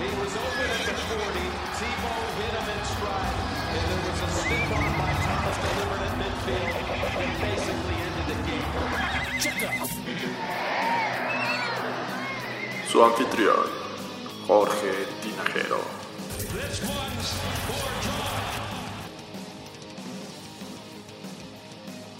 He was open at the 40. Tebow hit him in stride. And there was a stiff arm by Thomas delivered at midfield and basically ended the game. Su anfitrión, Jorge Tinajero.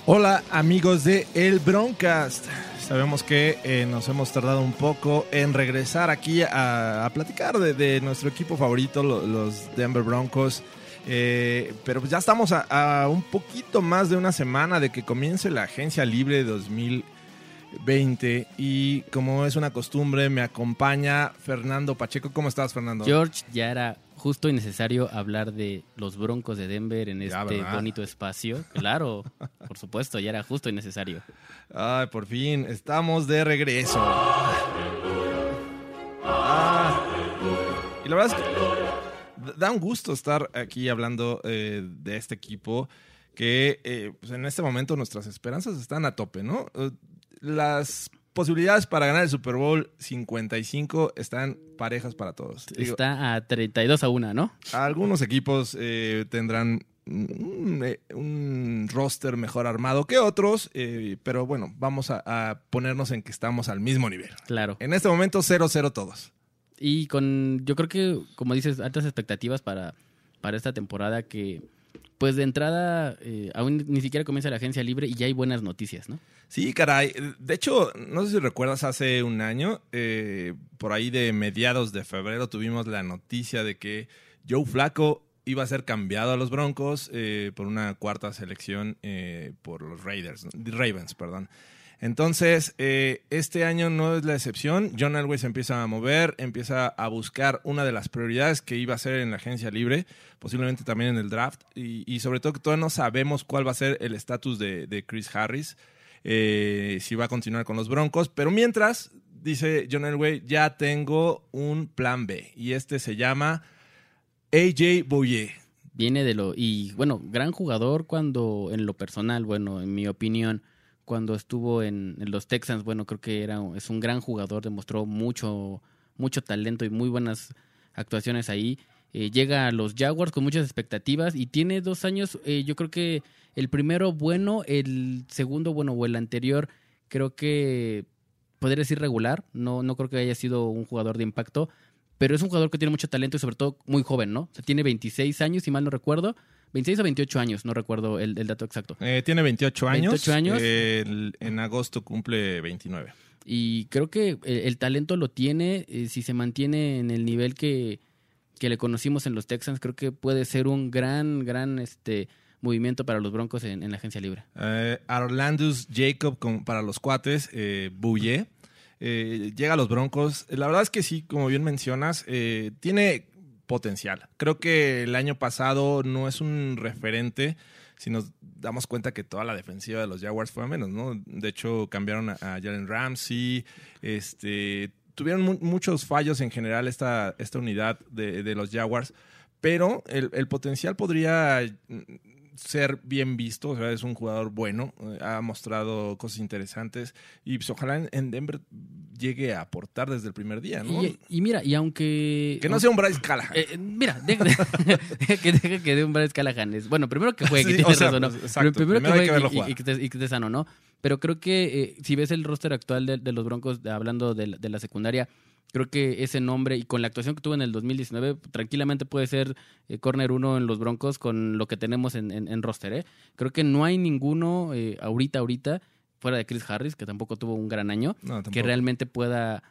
Hola amigos de El Broncast. Sabemos que eh, nos hemos tardado un poco en regresar aquí a, platicar de, nuestro equipo favorito, lo- los Denver Broncos. Eh, pero ya estamos a, a un poquito más de una semana de que comience la agencia libre 2020 y como es una costumbre me acompaña Fernando Pacheco. ¿Cómo estás Fernando? George, ya era justo y necesario hablar de los Broncos de Denver en Ya, este ¿verdad? bonito espacio. Claro, por supuesto, ya era justo y necesario. Ay, por fin, estamos de regreso. Ah, y la verdad es que da un gusto estar aquí hablando eh, de este equipo que eh, pues en este momento nuestras esperanzas están a tope, ¿no? Eh, Las posibilidades para ganar el Super Bowl 55 están parejas para todos. Digo, Está a 32 a 1, ¿no? algunos equipos eh, tendrán un, eh, un roster mejor armado que otros, eh, pero bueno, vamos a, a ponernos en que estamos al mismo nivel. Claro. En este momento 0-0 todos. Y con, yo creo que, como dices, altas expectativas para, para esta temporada que, pues de entrada, eh, aún ni siquiera comienza la agencia libre y ya hay buenas noticias, ¿no? Sí, caray. De hecho, no sé si recuerdas, hace un año, eh, por ahí de mediados de febrero, tuvimos la noticia de que Joe Flaco iba a ser cambiado a los Broncos eh, por una cuarta selección eh, por los Raiders. Ravens, perdón. Entonces, eh, este año no es la excepción. John Elway se empieza a mover, empieza a buscar una de las prioridades que iba a ser en la agencia libre, posiblemente también en el draft, y, sobre todo que todavía no sabemos cuál va a ser el estatus de, Chris Harris, eh, si va a continuar con los Broncos. Pero mientras, dice John Elway, ya tengo un plan B, y este se llama AJ Bouye. Viene de lo. Y bueno, gran jugador cuando, en lo personal, bueno, en mi opinión, cuando estuvo en, los Texans, bueno, creo que era, es un gran jugador, demostró mucho, mucho talento y muy buenas actuaciones ahí. Eh, llega a los Jaguars con muchas expectativas y tiene dos años, eh, yo creo que el primero bueno, el segundo bueno o el anterior, creo que podría decir regular, no, no creo que haya sido un jugador de impacto, pero es un jugador que tiene mucho talento y sobre todo muy joven, ¿no? O sea, tiene 26 años, si mal no recuerdo. 26 o 28 años, no recuerdo el, el dato exacto. Eh, tiene 28 años. 28 años. Eh, el- en agosto cumple 29. Y creo que el, el talento lo tiene, eh, si se mantiene en el nivel que, que le conocimos en los Texans, creo que puede ser un gran, gran este movimiento para los Broncos en, en la agencia libre. Eh, Arlandus Jacob con- para los cuates, eh, Bouye. Eh, llega a los Broncos. La verdad es que sí, como bien mencionas, eh, tiene potencial. Creo que el año pasado no es un referente si nos damos cuenta que toda la defensiva de los Jaguars fue a menos, ¿no? De hecho, cambiaron a, Jalen Ramsey, este, tuvieron mu- muchos fallos en general esta, esta unidad de, de los Jaguars, pero el, el potencial podría ser bien visto, o sea, es un jugador bueno, eh, ha mostrado cosas interesantes y pues, ojalá en, en Denver llegue a aportar desde el primer día, ¿no? Y, y mira, y aunque... que no sea un Bryce Callahan. Eh, mira, deja, que, dé un Bryce Callahan. Es- bueno, primero que juegue, Sí, que o tienes sea, razón, ¿no? pues, exacto, primero, que juegue y- y, que y que esté sano, ¿no? Pero creo que eh, si ves el roster actual de, de los Broncos, hablando de, la- de la secundaria, creo que ese nombre y con la actuación que tuvo en el 2019, tranquilamente puede ser eh, corner uno en los Broncos con lo que tenemos en, en- en roster, ¿eh? Creo que no hay ninguno eh, ahorita, ahorita, fuera de Chris Harris, que tampoco tuvo un gran año, No, que realmente pueda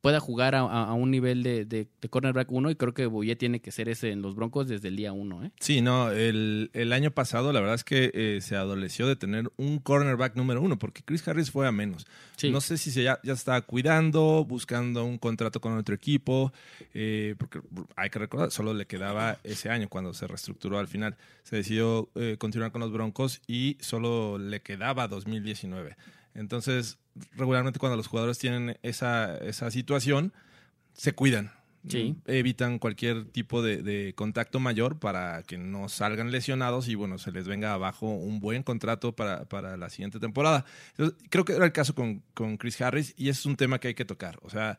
pueda jugar a, un nivel de, de, de cornerback 1 y creo que Bouye tiene que ser ese en los Broncos desde el día 1. ¿eh? Sí, no, el, el año pasado la verdad es que eh, se adoleció de tener un cornerback número uno, porque Chris Harris fue a menos. Sí. No sé si se ya, ya estaba cuidando, buscando un contrato con otro equipo, eh, porque hay que recordar, solo le quedaba ese año cuando se reestructuró al final. Se decidió eh, continuar con los Broncos y solo le quedaba 2019. Entonces, regularmente cuando los jugadores tienen esa, esa situación, se cuidan. Sí. Evitan cualquier tipo de, de contacto mayor para que no salgan lesionados y bueno, se les venga abajo un buen contrato para, para la siguiente temporada. Entonces, creo que era el caso con, con Chris Harris y ese es un tema que hay que tocar. O sea,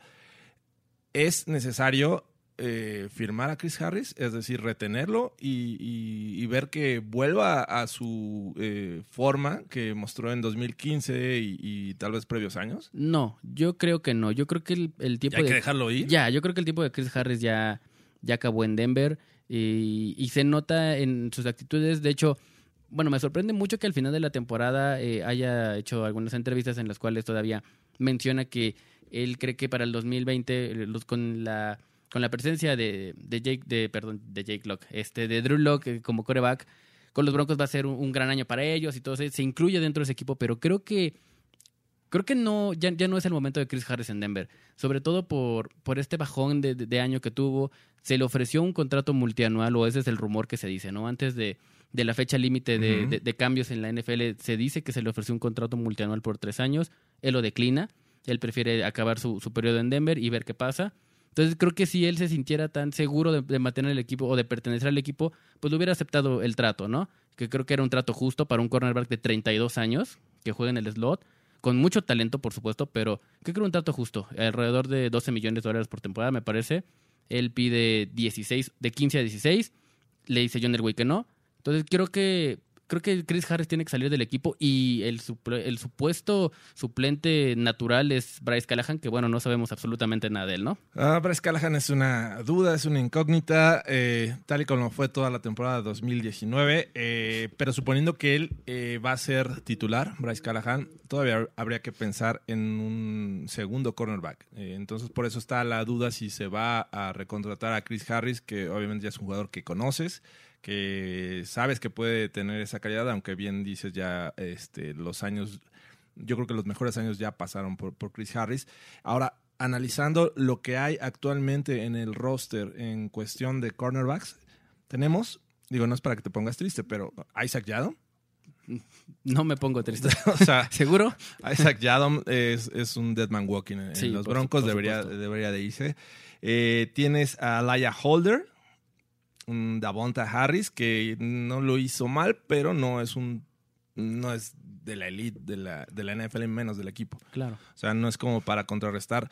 es necesario eh, firmar a Chris Harris, es decir, retenerlo y, y- y ver que vuelva a su eh, forma que mostró en 2015 y, y tal vez previos años. No, yo creo que no. Yo creo que el, el tiempo hay de que dejarlo ir. Ya, yo creo que el tiempo de Chris Harris ya, ya acabó en Denver y, y se nota en sus actitudes. De hecho, bueno, me sorprende mucho que al final de la temporada eh, haya hecho algunas entrevistas en las cuales todavía menciona que él cree que para el 2020, eh, los- con la con la presencia de, de Jake, de, perdón, de Jake Locke, este, de Drew Locke eh, como coreback, con los Broncos va a ser un, un gran año para ellos y todo se, se incluye dentro de ese equipo, pero creo que creo que no, ya, ya no es el momento de Chris Harris en Denver. Sobre todo por, por este bajón de, de- año que tuvo. Se le ofreció un contrato multianual, o ese es el rumor que se dice, ¿no? Antes de, de la fecha límite de- de cambios en la NFL, se dice que se le ofreció un contrato multianual por tres años. Él lo declina. Él prefiere acabar su, su periodo en Denver y ver qué pasa. Entonces creo que si él se sintiera tan seguro de, mantener el equipo o de pertenecer al equipo, pues le hubiera aceptado el trato, ¿no? Que creo que era un trato justo para un cornerback de 32 años que juega en el slot, con mucho talento, por supuesto, pero creo que era un trato justo, alrededor de 12 millones de dólares por temporada, me parece. Él pide 16, de 15 a 16, le dice John Elway que no. Entonces creo que creo que Chris Harris tiene que salir del equipo y el, el supuesto suplente natural es Bryce Callahan, que bueno, no sabemos absolutamente nada de él, ¿no? Ah, Bryce Callahan es una duda, es una incógnita, eh, tal y como fue toda la temporada 2019. eh, pero suponiendo que él eh, va a ser titular, Bryce Callahan, todavía habría que pensar en un segundo cornerback. Eh, entonces, por eso está la duda si se va a recontratar a Chris Harris, que obviamente ya es un jugador que conoces, que sabes que puede tener esa calidad, aunque bien dices ya este, los años yo creo que los mejores años ya pasaron por, por Chris Harris. Ahora, analizando lo que hay actualmente en el roster en cuestión de cornerbacks, tenemos, digo, no es para que te pongas triste, pero Isaac Yadom. No me pongo triste. o sea, ¿Seguro? Isaac Yadom es, es un dead man walking en, Sí, los por Broncos, por debería, debería de irse. Eh, tienes a Laia Holder, un Davonta Harris, que no lo hizo mal, pero no es un no es de la elite de la, de la NFL, menos del equipo. Claro. O sea, no es como para contrarrestar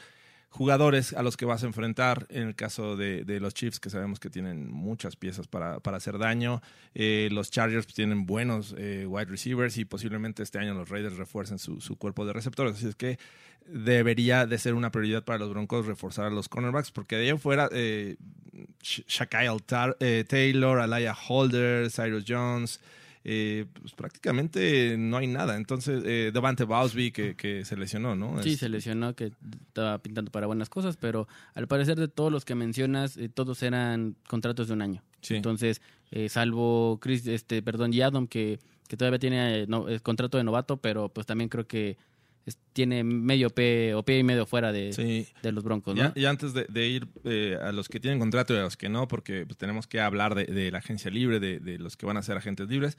jugadores a los que vas a enfrentar. En el caso de, de los Chiefs, que sabemos que tienen muchas piezas para, para hacer daño. Eh, los Chargers tienen buenos eh, wide receivers y posiblemente este año los Raiders refuercen su, su cuerpo de receptores. Así es que debería de ser una prioridad para los Broncos reforzar a los cornerbacks, porque de ahí fuera, eh, Sh- Shaquille eh, Taylor, Alaya Holder, Cyrus Jones, eh, pues prácticamente no hay nada. Entonces, eh, Devante Bowsby que, que se lesionó, ¿no? Sí, Es- se lesionó, que estaba pintando para buenas cosas, pero al parecer de todos los que mencionas, eh, todos eran contratos de un año. Sí. Entonces, eh, salvo Chris, este, perdón, Yadom, que, que todavía tiene no- eh, contrato de novato, pero pues también creo que es- tiene medio P o pie y medio fuera de, Sí. de los Broncos, ¿no? Ya antes de, de ir eh, a los que tienen contrato y a los que no, porque pues, tenemos que hablar de, de la agencia libre, de, de los que van a ser agentes libres,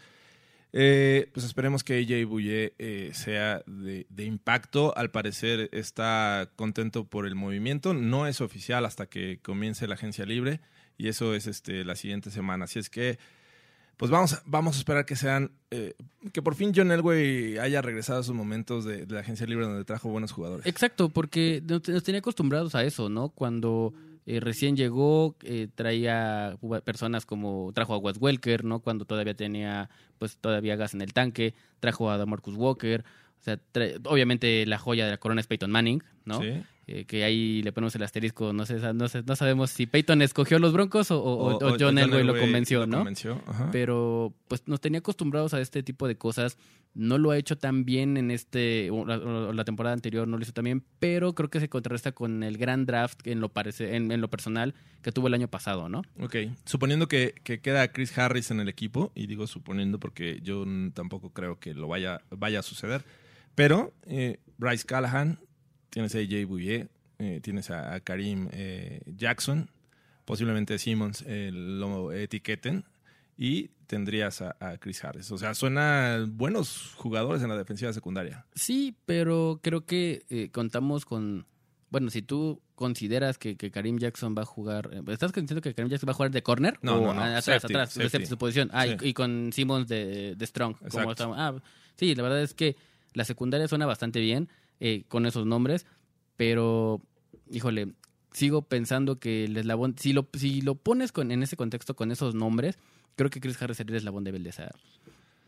eh, pues esperemos que AJ Bouye eh, sea de, de impacto. Al parecer está contento por el movimiento. No es oficial hasta que comience la agencia libre y eso es este, la siguiente semana. Así es que, pues vamos, a- vamos a esperar que sean, eh, que por fin John Elway haya regresado a sus momentos de, de la agencia libre donde trajo buenos jugadores. Exacto, porque nos nos tenía acostumbrados a eso, ¿no? Cuando eh, recién llegó, eh, traía personas como, trajo a Wes Welker, ¿no? Cuando todavía tenía, pues todavía gas en el tanque, trajo a Marcus Walker, o sea, obviamente la joya de la corona es Peyton Manning, ¿no? Sí. Eh, que ahí le ponemos el asterisco, no sé, no, sé- no sabemos si Peyton escogió los Broncos o, o- o John Elway lo convenció, ¿no? convenció, ajá. pero pues nos tenía acostumbrados a este tipo de cosas. No lo ha hecho tan bien en este, o la, o la temporada anterior no lo hizo tan bien, pero creo que se contrarresta con el gran draft en lo, parece, en, en lo personal que tuvo el año pasado, ¿no? Ok, suponiendo que, que queda Chris Harris en el equipo, y digo suponiendo porque yo tampoco creo que lo vaya, vaya a suceder, pero eh, Bryce Callahan, tienes a AJ Bouye, eh, tienes a, a Karim eh, Jackson, posiblemente Simmons eh, lo etiqueten, y tendrías a, a Chris Harris. O sea, suenan buenos jugadores en la defensiva secundaria. Sí, pero creo que eh, contamos con. Bueno, si tú consideras que, que Karim Jackson va a jugar. ¿Estás diciendo que Karim Jackson va a jugar de corner? No, o no, no. Atrás, Safety, atrás, safety. su posición. Ah, y- Sí. y, con Simmons de, de Strong. como ah, sí, la verdad es que la secundaria suena bastante bien eh, con esos nombres, pero, híjole, sigo pensando que el eslabón. Si lo, si lo pones con, en ese contexto con esos nombres, creo que Chris Harris sería el eslabón débil de esa,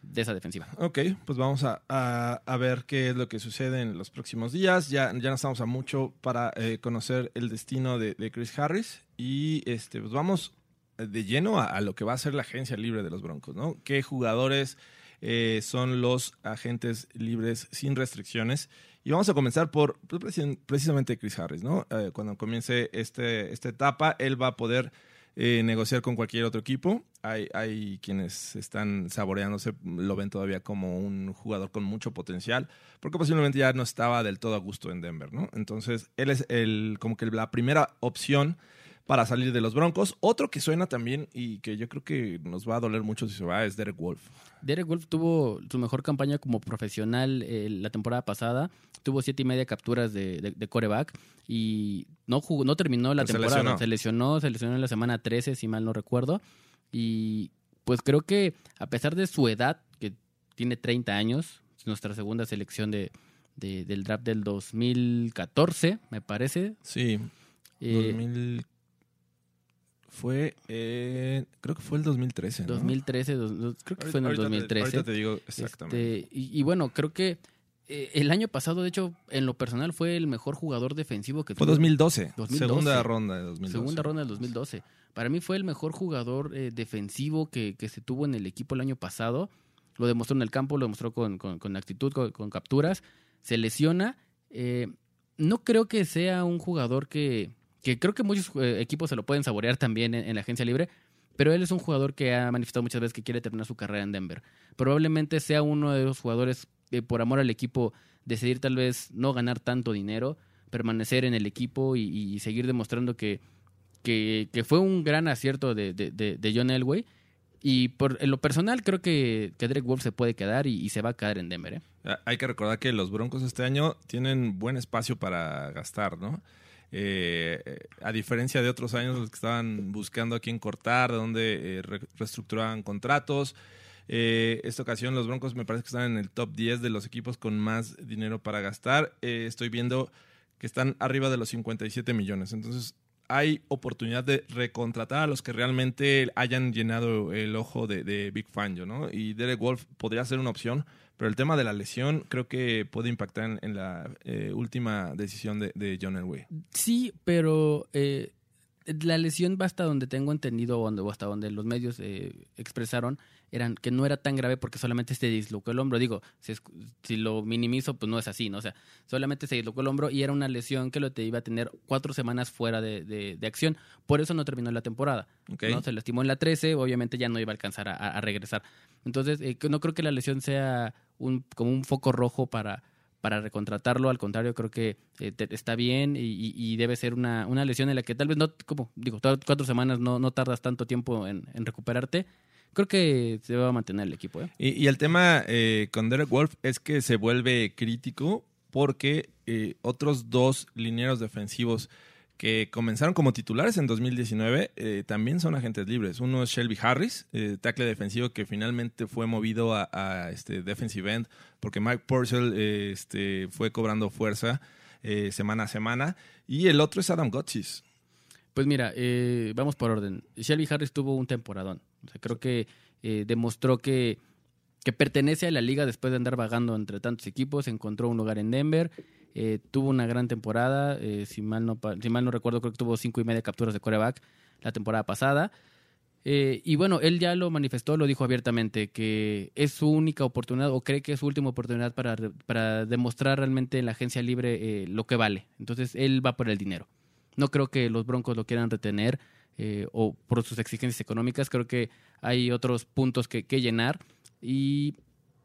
de esa defensiva. Ok, pues vamos a, a- ver qué es lo que sucede en los próximos días. Ya, ya no estamos a mucho para eh, conocer el destino de, Chris Harris. Y este, pues vamos de lleno a, a lo que va a ser la agencia libre de los Broncos, ¿no? ¿Qué jugadores eh, son los agentes libres sin restricciones? Y vamos a comenzar por preci- precisamente Chris Harris, ¿no? Eh, cuando comience este, esta etapa, él va a poder eh, negociar con cualquier otro equipo. Hay, hay quienes están saboreándose, lo ven todavía como un jugador con mucho potencial, porque posiblemente ya no estaba del todo a gusto en Denver, ¿no? Entonces, él es el, como que la primera opción para salir de los Broncos. Otro que suena también y que yo creo que nos va a doler mucho si se va es Derek Wolf. Derek Wolf tuvo su mejor campaña como profesional eh, la temporada pasada. Tuvo siete y media capturas de, de, de coreback y no jugó, no terminó la temporada. lesionó. Se lesionó, se lesionó en la semana 13, si mal no recuerdo. Y pues creo que a pesar de su edad, que tiene 30 años, es nuestra segunda selección de, de- del draft del 2014, me parece. Sí, Eh, 2000 fue, eh, creo que fue el 2013. ¿no? 2013, dos- dos- creo que fue en el Ahorita te- 2013. ahorita te digo exactamente. Este, y, y bueno, creo que eh, el año pasado, de hecho, en lo personal fue el mejor jugador defensivo que Fue tuvo. 2012, 2012. segunda ronda de 2012. Segunda ronda del 2012. Para mí fue el mejor jugador eh, defensivo que, que se tuvo en el equipo el año pasado. Lo demostró en el campo, lo demostró con, con- con actitud, con, con capturas. Se lesiona. Eh, no creo que sea un jugador que, que creo que muchos eh, equipos se lo pueden saborear también en, la agencia libre, pero él es un jugador que ha manifestado muchas veces que quiere terminar su carrera en Denver. Probablemente sea uno de los jugadores por amor al equipo decidir tal vez no ganar tanto dinero, permanecer en el equipo y, seguir demostrando que, que, que fue un gran acierto de, de- de- de John Elway. Y por, en lo personal creo que, que Derek Wolf se puede quedar y, y se va a quedar en Denver. ¿eh? Ah, Hay que recordar que los Broncos este año tienen buen espacio para gastar, ¿no? Eh, a diferencia de otros años los que estaban buscando a quién cortar, de dónde eh, re- reestructuraban contratos. Eh, esta ocasión los Broncos me parece que están en el top 10 de los equipos con más dinero para gastar. Eh, estoy viendo que están arriba de los 57 millones. Entonces hay oportunidad de recontratar a los que realmente hayan llenado el ojo de, de Big Fangio, ¿no? Y Derek Wolf podría ser una opción, pero el tema de la lesión creo que puede impactar en, en la eh, última decisión de, de John Elway. Sí, pero eh, la lesión va hasta donde tengo entendido o hasta donde los medios eh, expresaron eran que no era tan grave porque solamente se dislocó el hombro. Digo, si, es- si lo minimizo, pues no es así, ¿no? O sea, solamente se dislocó el hombro y era una lesión que lo te iba a tener cuatro semanas fuera de, de- de acción. Por eso no terminó la temporada. ¿ok? ¿no? Se lastimó en la 13, obviamente ya no iba a alcanzar a regresar. Entonces, eh, no creo que la lesión sea un, como un foco rojo para, para recontratarlo. Al contrario, creo que eh, te- está bien y, debe ser una, una lesión en la que tal vez no, como digo, cuatro semanas no, no tardas tanto tiempo en, recuperarte. Creo que se va a mantener el equipo. ¿eh? Y, y el tema eh, con Derek Wolf es que se vuelve crítico porque eh, otros dos linieros defensivos que comenzaron como titulares en 2019 eh, también son agentes libres. Uno es Shelby Harris, eh, tackle defensivo que finalmente fue movido a, a, este defensive end porque Mike Purcell eh, este, fue cobrando fuerza eh, semana a semana. Y el otro es Adam Gotsis. Pues mira, eh, vamos por orden. Shelby Harris tuvo un temporadón. O sea, creo que demostró que, que pertenece a la liga después de andar vagando entre tantos equipos. Encontró un lugar en Denver. Eh, tuvo una gran temporada, eh, si, mal no, si mal no recuerdo, creo que tuvo cinco y media capturas de coreback la temporada pasada. Eh, y bueno, él ya lo manifestó, lo dijo abiertamente, que es su única oportunidad o cree que es su última oportunidad para, para demostrar realmente en la agencia libre eh, lo que vale. Entonces, él va por el dinero. No creo que los Broncos lo quieran retener eh, o por sus exigencias económicas. Creo que hay otros puntos que, que llenar y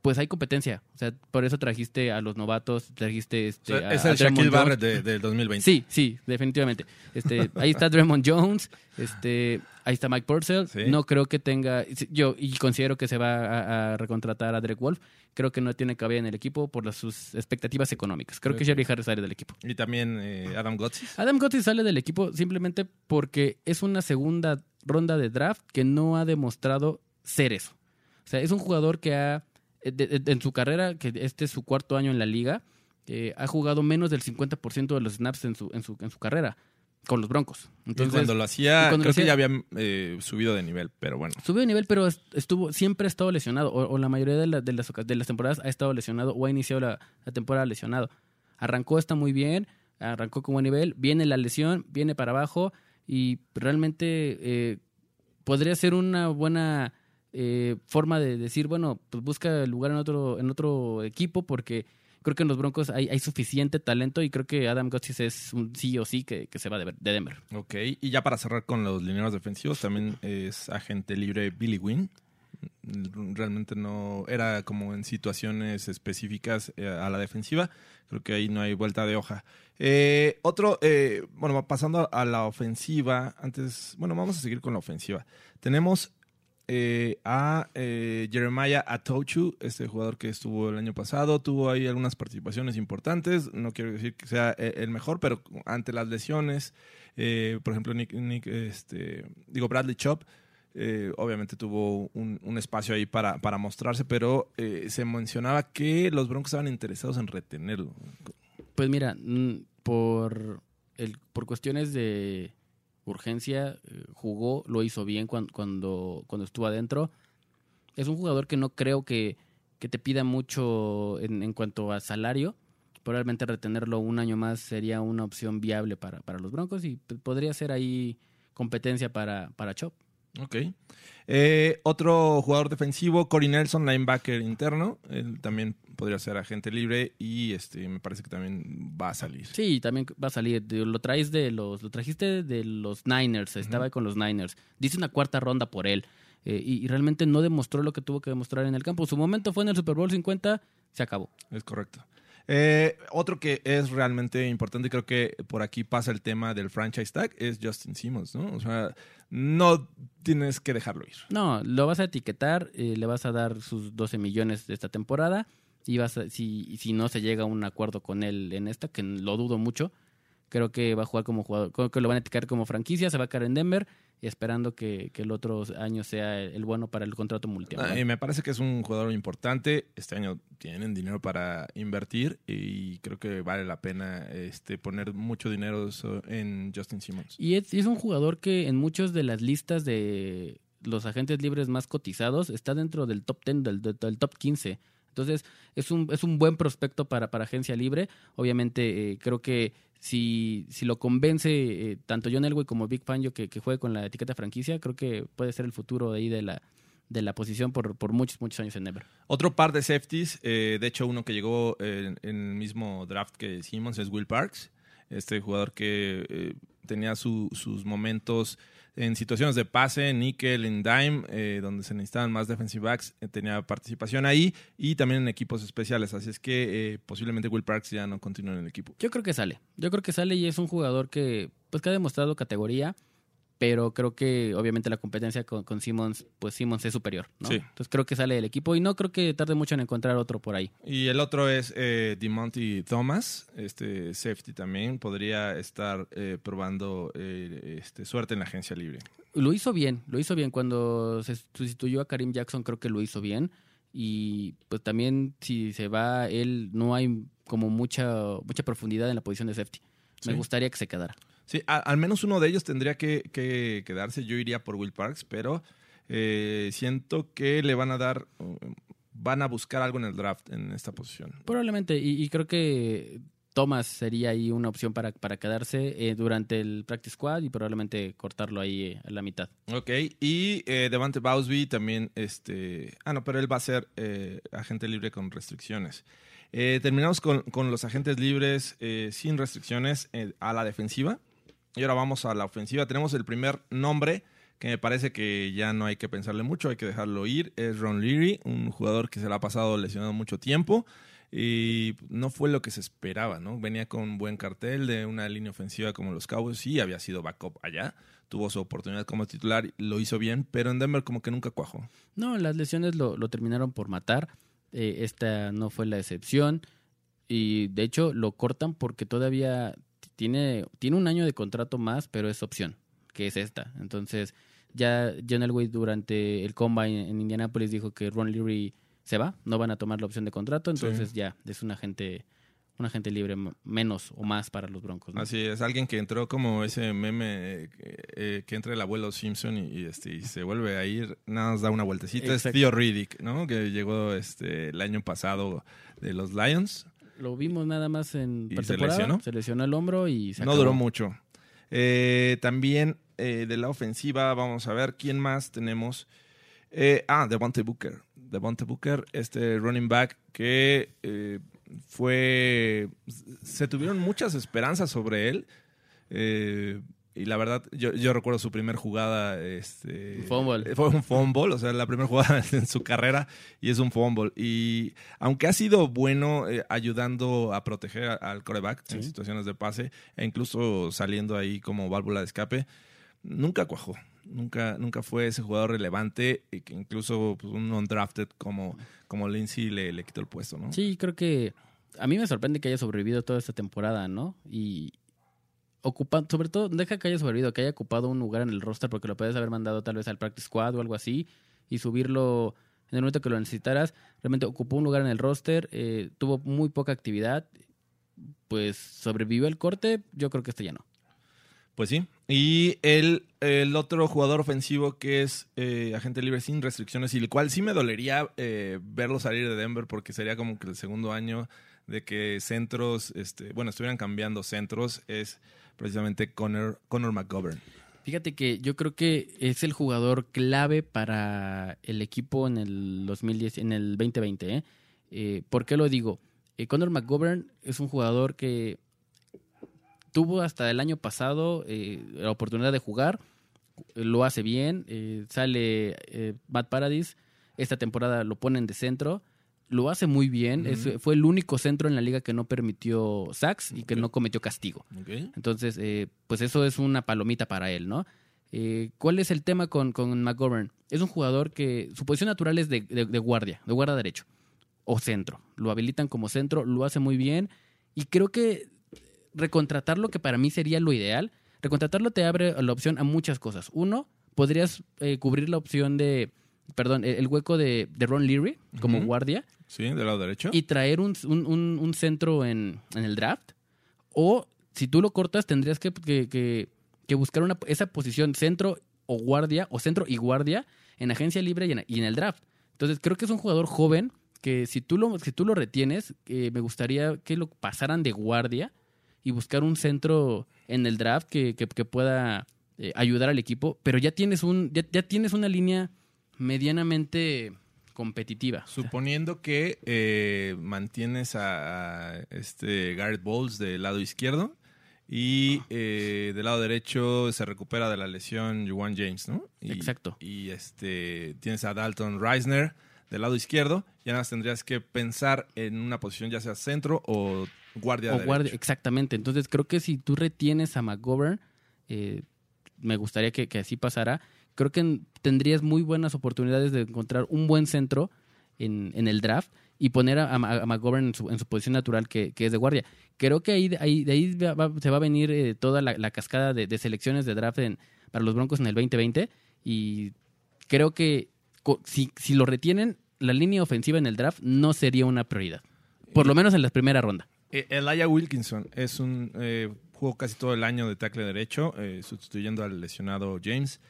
pues hay competencia. O sea, por eso trajiste a los novatos, trajiste O este, sea, a- es a el Draymond Shaquille. Barrett de- del 2020. Sí, sí, definitivamente. Este, ahí está Draymond Jones, este, ahí está Mike Purcell. Sí. No creo que tenga, yo y considero que se va a, a recontratar a Derek Wolf. Creo que no tiene cabida en el equipo por las, sus expectativas económicas. Creo que. Shelby Harris sale del equipo. Y también eh, Adam Gotsis. Adam Gottis sale del equipo simplemente porque es una segunda ronda de draft que no ha demostrado ser eso. O sea, es un jugador que ha, de- de- en su carrera, que este es su cuarto año en la liga, eh, ha jugado menos del 50% de los snaps en su, en su, en su carrera con los Broncos. y Entonces, cuando lo hacía, y cuando creo lo que ya había eh, subido de nivel, pero bueno. Subió de nivel, pero est- estuvo, siempre ha estado lesionado. O, o la mayoría de, la- de las, de las temporadas ha estado lesionado o ha iniciado la, la temporada lesionado. Arrancó, está muy bien, arrancó con buen nivel, viene la lesión, viene para abajo y realmente eh, podría ser una buena eh, forma de decir, bueno, pues busca lugar en otro, en otro equipo porque creo que en los Broncos hay, suficiente talento y creo que Adam Gotsis es un sí o sí que, que se va de, de Denver. Ok, y ya para cerrar con los lineros defensivos, también es agente libre Billy Wynn. Realmente no era como en situaciones específicas eh, a la defensiva. Creo que ahí no hay vuelta de hoja. Eh, otro, eh, bueno, pasando a la ofensiva, antes, bueno, vamos a seguir con la ofensiva. Tenemos eh, a eh, Jeremiah Atochu, este jugador que estuvo el año pasado, tuvo ahí algunas participaciones importantes, no quiero decir que sea eh, el mejor, pero ante las lesiones, por ejemplo, Nick, este, digo Bradley Chop, obviamente tuvo un, un espacio ahí para, para mostrarse, pero se mencionaba que los Broncos estaban interesados en retenerlo. Pues mira, por, el, por cuestiones de urgencia, eh, jugó, lo hizo bien cuan- cuando, cuando estuvo adentro. Es un jugador que no creo que, que te pida mucho en, en cuanto a salario. Probablemente retenerlo un año más sería una opción viable para, para los Broncos y podría ser ahí competencia para, para Chop. Ok. Eh, otro jugador defensivo, Corey Nelson, linebacker interno. Él también podría ser agente libre y este me parece que también va a salir. Sí, también va a salir. Lo traes de los, lo trajiste de los Niners, estaba con los Niners. Dice una cuarta ronda por él. eh, y, y realmente no demostró lo que tuvo que demostrar en el campo. Su momento fue en el Super Bowl 50, se acabó. Es correcto. Eh, otro que es realmente importante, creo que por aquí pasa el tema del franchise tag, es Justin Simmons, ¿no? O sea, no tienes que dejarlo ir. No, lo vas a etiquetar, eh, le vas a dar sus 12 millones de esta temporada. Y vas a- si, si no se llega a un acuerdo con él en esta, que lo dudo mucho, creo que va a jugar como jugador, creo que lo van a etiquetar como franquicia, se va a quedar en Denver, esperando que, que el otro año sea el bueno para el contrato multianual. Ah, y me parece que es un jugador importante. Este año tienen dinero para invertir y creo que vale la pena este, poner mucho dinero en Justin Simmons. Y es, un jugador que en muchas de las listas de los agentes libres más cotizados está dentro del top 10, del, del- del top 15. Entonces, es un, es un buen prospecto para, para agencia libre. Obviamente, eh, creo que si, si lo convence eh, tanto John Elway como Big Fangio que, que juegue con la etiqueta franquicia, creo que puede ser el futuro de ahí de la, de la posición por, por muchos, muchos años en Denver. Otro par de safeties, eh, de hecho uno que llegó en, el mismo draft que Simmons es Will Parks, este jugador que eh, tenía su- sus momentos en situaciones de pase, níquel, en dime, eh, donde se necesitaban más defensive backs, eh, tenía participación ahí y también en equipos especiales, así es que eh, posiblemente Will Parks ya no continúe en el equipo. Yo creo que sale. Yo creo que sale y es un jugador que, pues, que ha demostrado categoría, pero creo que obviamente la competencia con, con Simmons, pues Simmons es superior, ¿no? Sí. Entonces creo que sale del equipo y no creo que tarde mucho en encontrar otro por ahí. Y el otro es eh, Demonte Thomas, este safety también, podría estar eh, probando eh, este, suerte en la agencia libre. Lo hizo bien, lo hizo bien cuando se sustituyó a Karim Jackson, creo que lo hizo bien. Y pues también si se va él, no hay como mucha, mucha profundidad en la posición de safety. Me Sí. gustaría que se quedara. Sí, a- al menos uno de ellos tendría que, que quedarse. Yo iría por Will Parks, pero eh, siento que le van a dar, uh, van a buscar algo en el draft en esta posición. Probablemente, y, y creo que Thomas sería ahí una opción para, para quedarse eh, durante el practice squad y probablemente cortarlo ahí eh, a la mitad. Ok, y eh, Devante Bowsby también, este... Ah, no, pero él va a ser eh, agente libre con restricciones. Eh, terminamos con, con los agentes libres eh, sin restricciones a la defensiva. Y ahora vamos a la ofensiva. Tenemos el primer nombre que me parece que ya no hay que pensarle mucho, hay que dejarlo ir. Es Ron Leary, un jugador que se le ha pasado lesionado mucho tiempo y no fue lo que se esperaba, ¿no? Venía con un buen cartel de una línea ofensiva como los Cowboys, sí, había sido backup allá, tuvo su oportunidad como titular, lo hizo bien, pero en Denver como que nunca cuajó. No, las lesiones lo, lo terminaron por matar. Eh, esta no fue la excepción. Y de hecho lo cortan porque todavía tiene, tiene un año de contrato más, pero es opción, que es esta. Entonces, ya John Elway durante el combine en Indianapolis dijo que Ron Leary se va, no van a tomar la opción de contrato, entonces ya es un agente, un agente libre menos o más para los Broncos. ¿no? Así es, alguien que entró como ese meme eh, eh, que entra el abuelo Simpson y, y, este, y se vuelve a ir, nada más da una vueltecita. Es. Theo Riddick, ¿no? Que llegó este, el año pasado de los Lions. Lo vimos nada más en ¿Y se lesionó? se lesionó el hombro y se no acabó. duró mucho. Eh, también eh, de la ofensiva, vamos a ver quién más tenemos. Eh, ah, Devontae Booker. Devontae Booker, este running back que eh, fue. Se tuvieron muchas esperanzas sobre él. Y la verdad, yo, yo recuerdo su primer jugada. Este, fumble. Fue un fumble, o sea, la primera jugada en su carrera y es un fumble. Y aunque ha sido bueno eh, ayudando a proteger al coreback en situaciones de pase e incluso saliendo ahí como válvula de escape, nunca cuajó. Nunca, nunca fue ese jugador relevante y que incluso pues, un undrafted como, como Lindsay le, le quitó el puesto, ¿no? Sí, creo que a mí me sorprende que haya sobrevivido toda esta temporada, ¿no? Y ocupando, sobre todo, deja que haya sobrevivido, que haya ocupado un lugar en el roster porque lo puedes haber mandado tal vez al practice squad o algo así y subirlo en el momento que lo necesitaras. Realmente ocupó un lugar en el roster, eh, tuvo muy poca actividad, pues sobrevivió el corte, yo creo que este ya no. Pues sí. Y el, el otro jugador ofensivo que es eh, agente libre sin restricciones y el cual sí me dolería eh, verlo salir de Denver porque sería como que el segundo año de que centros, este, bueno, estuvieran cambiando centros, es precisamente Connor, Connor McGovern. Fíjate que yo creo que es el jugador clave para el equipo en el 2010, en el 2020. ¿eh? Eh, ¿Por qué lo digo? Eh, Conor McGovern es un jugador que tuvo hasta el año pasado eh, la oportunidad de jugar, lo hace bien, eh, sale Matt Paradis, esta temporada lo ponen de centro, lo hace muy bien, es- fue el único centro en la liga que no permitió sacks y que no cometió castigo. Entonces, eh, pues eso es una palomita para él, ¿no? Eh, ¿Cuál es el tema con, con McGovern? Es un jugador que su posición natural es de, de- de guardia, de guardia derecho o centro. Lo habilitan como centro, lo hace muy bien y creo que recontratarlo, que para mí sería lo ideal, recontratarlo te abre la opción a muchas cosas. Uno, podrías eh, cubrir la opción de, perdón, el, el hueco de, de Ron Leary como guardia Sí, del lado derecho. y traer un, un- un- centro en, en el draft. O si tú lo cortas, tendrías que, que- que- que buscar una, esa posición centro o guardia, o centro y guardia, en agencia libre y en, y en el draft. Entonces, creo que es un jugador joven que si tú lo, si tú lo retienes, eh, me gustaría que lo pasaran de guardia y buscar un centro en el draft que, que- que pueda eh, ayudar al equipo. Pero ya tienes, un, ya, ya tienes una línea medianamente competitiva. Suponiendo que eh, mantienes a, a este Garrett Bowles del lado izquierdo y eh, del lado derecho se recupera de la lesión Juwan James, ¿no? Y, Exacto. Y este tienes a Dalton Reisner del lado izquierdo, ya nada más tendrías que pensar en una posición ya sea centro o guardia o guardia, exactamente. Entonces creo que si tú retienes a McGovern, eh, me gustaría que, que así pasara. Creo que en- tendrías muy buenas oportunidades de encontrar un buen centro en, en el draft y poner a, a- a McGovern en su, en su posición natural que, que es de guardia. Creo que ahí, ahí- de ahí va- se va a venir eh, toda la, la cascada de, de selecciones de draft en- para los Broncos en el 2020 y creo que co- si, si lo retienen, la línea ofensiva en el draft no sería una prioridad. Por lo menos en la primera ronda. Eh, Elijah Wilkinson es un eh, jugó casi todo el año de tackle derecho, eh, sustituyendo al lesionado James.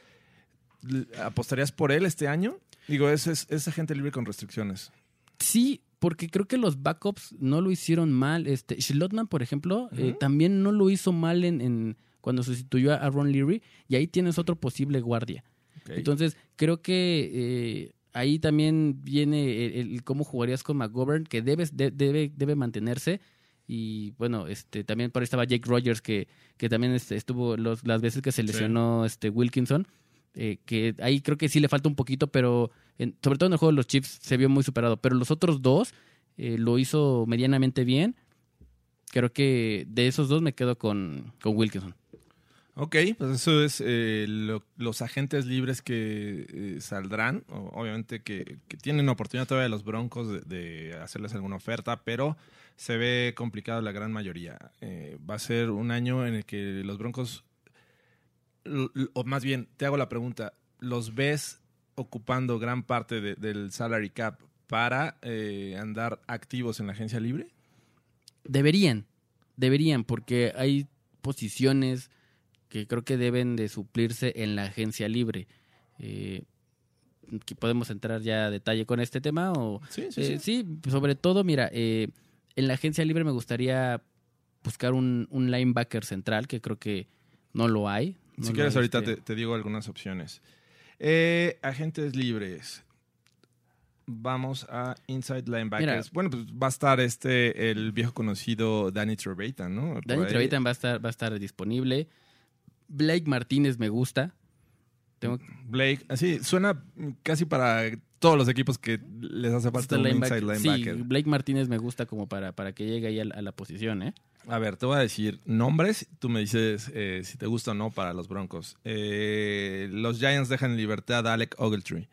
¿Apostarías por él este año? Digo, es, es, es agente libre con restricciones. Sí, porque creo que los backups no lo hicieron mal. Este, Schlotman, por ejemplo, eh, también no lo hizo mal en, en cuando sustituyó a Ron Leary, y ahí tienes otro posible guardia. Entonces, creo que eh, ahí también viene el, el cómo jugarías con McGovern, que debes, de- debe, debe mantenerse. Y bueno, este también por ahí estaba Jake Rogers, que, que también este, estuvo los, las veces que se lesionó este Wilkinson. Eh, que ahí creo que sí le falta un poquito, pero sobre todo en el juego de los Chiefs se vio muy superado. Pero los otros dos eh, lo hizo medianamente bien. Creo que de esos dos me quedo con, con Wilkinson. Ok, pues eso es eh, lo- los agentes libres que saldrán. Obviamente que, tienen oportunidad todavía los Broncos de, de hacerles alguna oferta, pero se ve complicado la gran mayoría. Va a ser un año en el que los Broncos, o más bien, te hago la pregunta, ¿los ves ocupando gran parte de- del salary cap para eh, andar activos en la agencia libre? Deberían, deberían, porque hay posiciones que creo que deben de suplirse en la agencia libre. Eh, que ¿Podemos entrar ya a detalle con este tema? O, Sí, sí, Eh, sí. sí, sobre todo, mira, eh, en la agencia libre me gustaría buscar un, un linebacker central, que creo que no lo hay. No si quieres, ahorita te, te digo algunas opciones. Eh, agentes libres. Vamos a Inside Linebackers. Mira. bueno, pues va a estar este, el viejo conocido Danny Trevathan, ¿no? Por Danny. Trevathan va a estar, va a estar disponible. Blake Martínez me gusta. Tengo Blake, así, suena casi para todos los equipos que les hace falta este un linebacker. inside Sí, linebacker. Blake Martínez me gusta como para, para que llegue ahí a la, a la posición, ¿eh? A ver, te voy a decir nombres. Tú me dices eh, si te gusta o no para los Broncos. Eh, los Giants dejan en libertad a Alec Ogletree.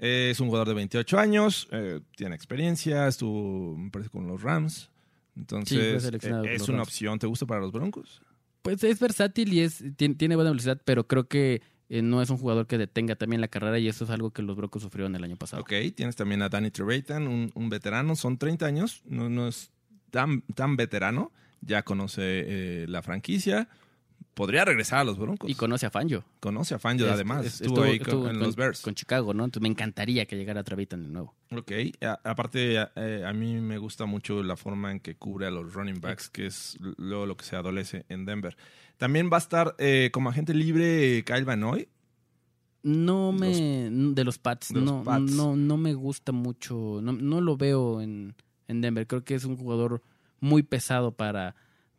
Es un jugador de 28 años, eh, tiene experiencia, estuvo, me parece, con los Rams. Sí, Entonces, es una Rams. opción. ¿Te gusta para los Broncos? Pues es versátil y es tiene, tiene buena velocidad, pero creo que eh, no es un jugador que detenga también la carrera y eso es algo que los Broncos sufrieron el año pasado. Ok, tienes también a Danny Trevathan, un, un veterano, son 30 años, no, no es tan, tan veterano, ya conoce eh, la franquicia, podría regresar a los Broncos. Y conoce a Fangio. conoce a Fangio Es- además, es- estuvo, ahí con- en los Bears. Con Chicago, ¿no? Entonces me encantaría que llegara Trevitan de nuevo. Ok, a- aparte a, eh, a mí me gusta mucho la forma en que cubre a los running backs, que es luego lo que se adolece en Denver. También va a estar eh, como agente libre Kyle Van Noy. No me. de los Pats. de los no, Pats. no, no me gusta mucho. No, no lo veo en, en Denver. Creo que es un jugador muy pesado para,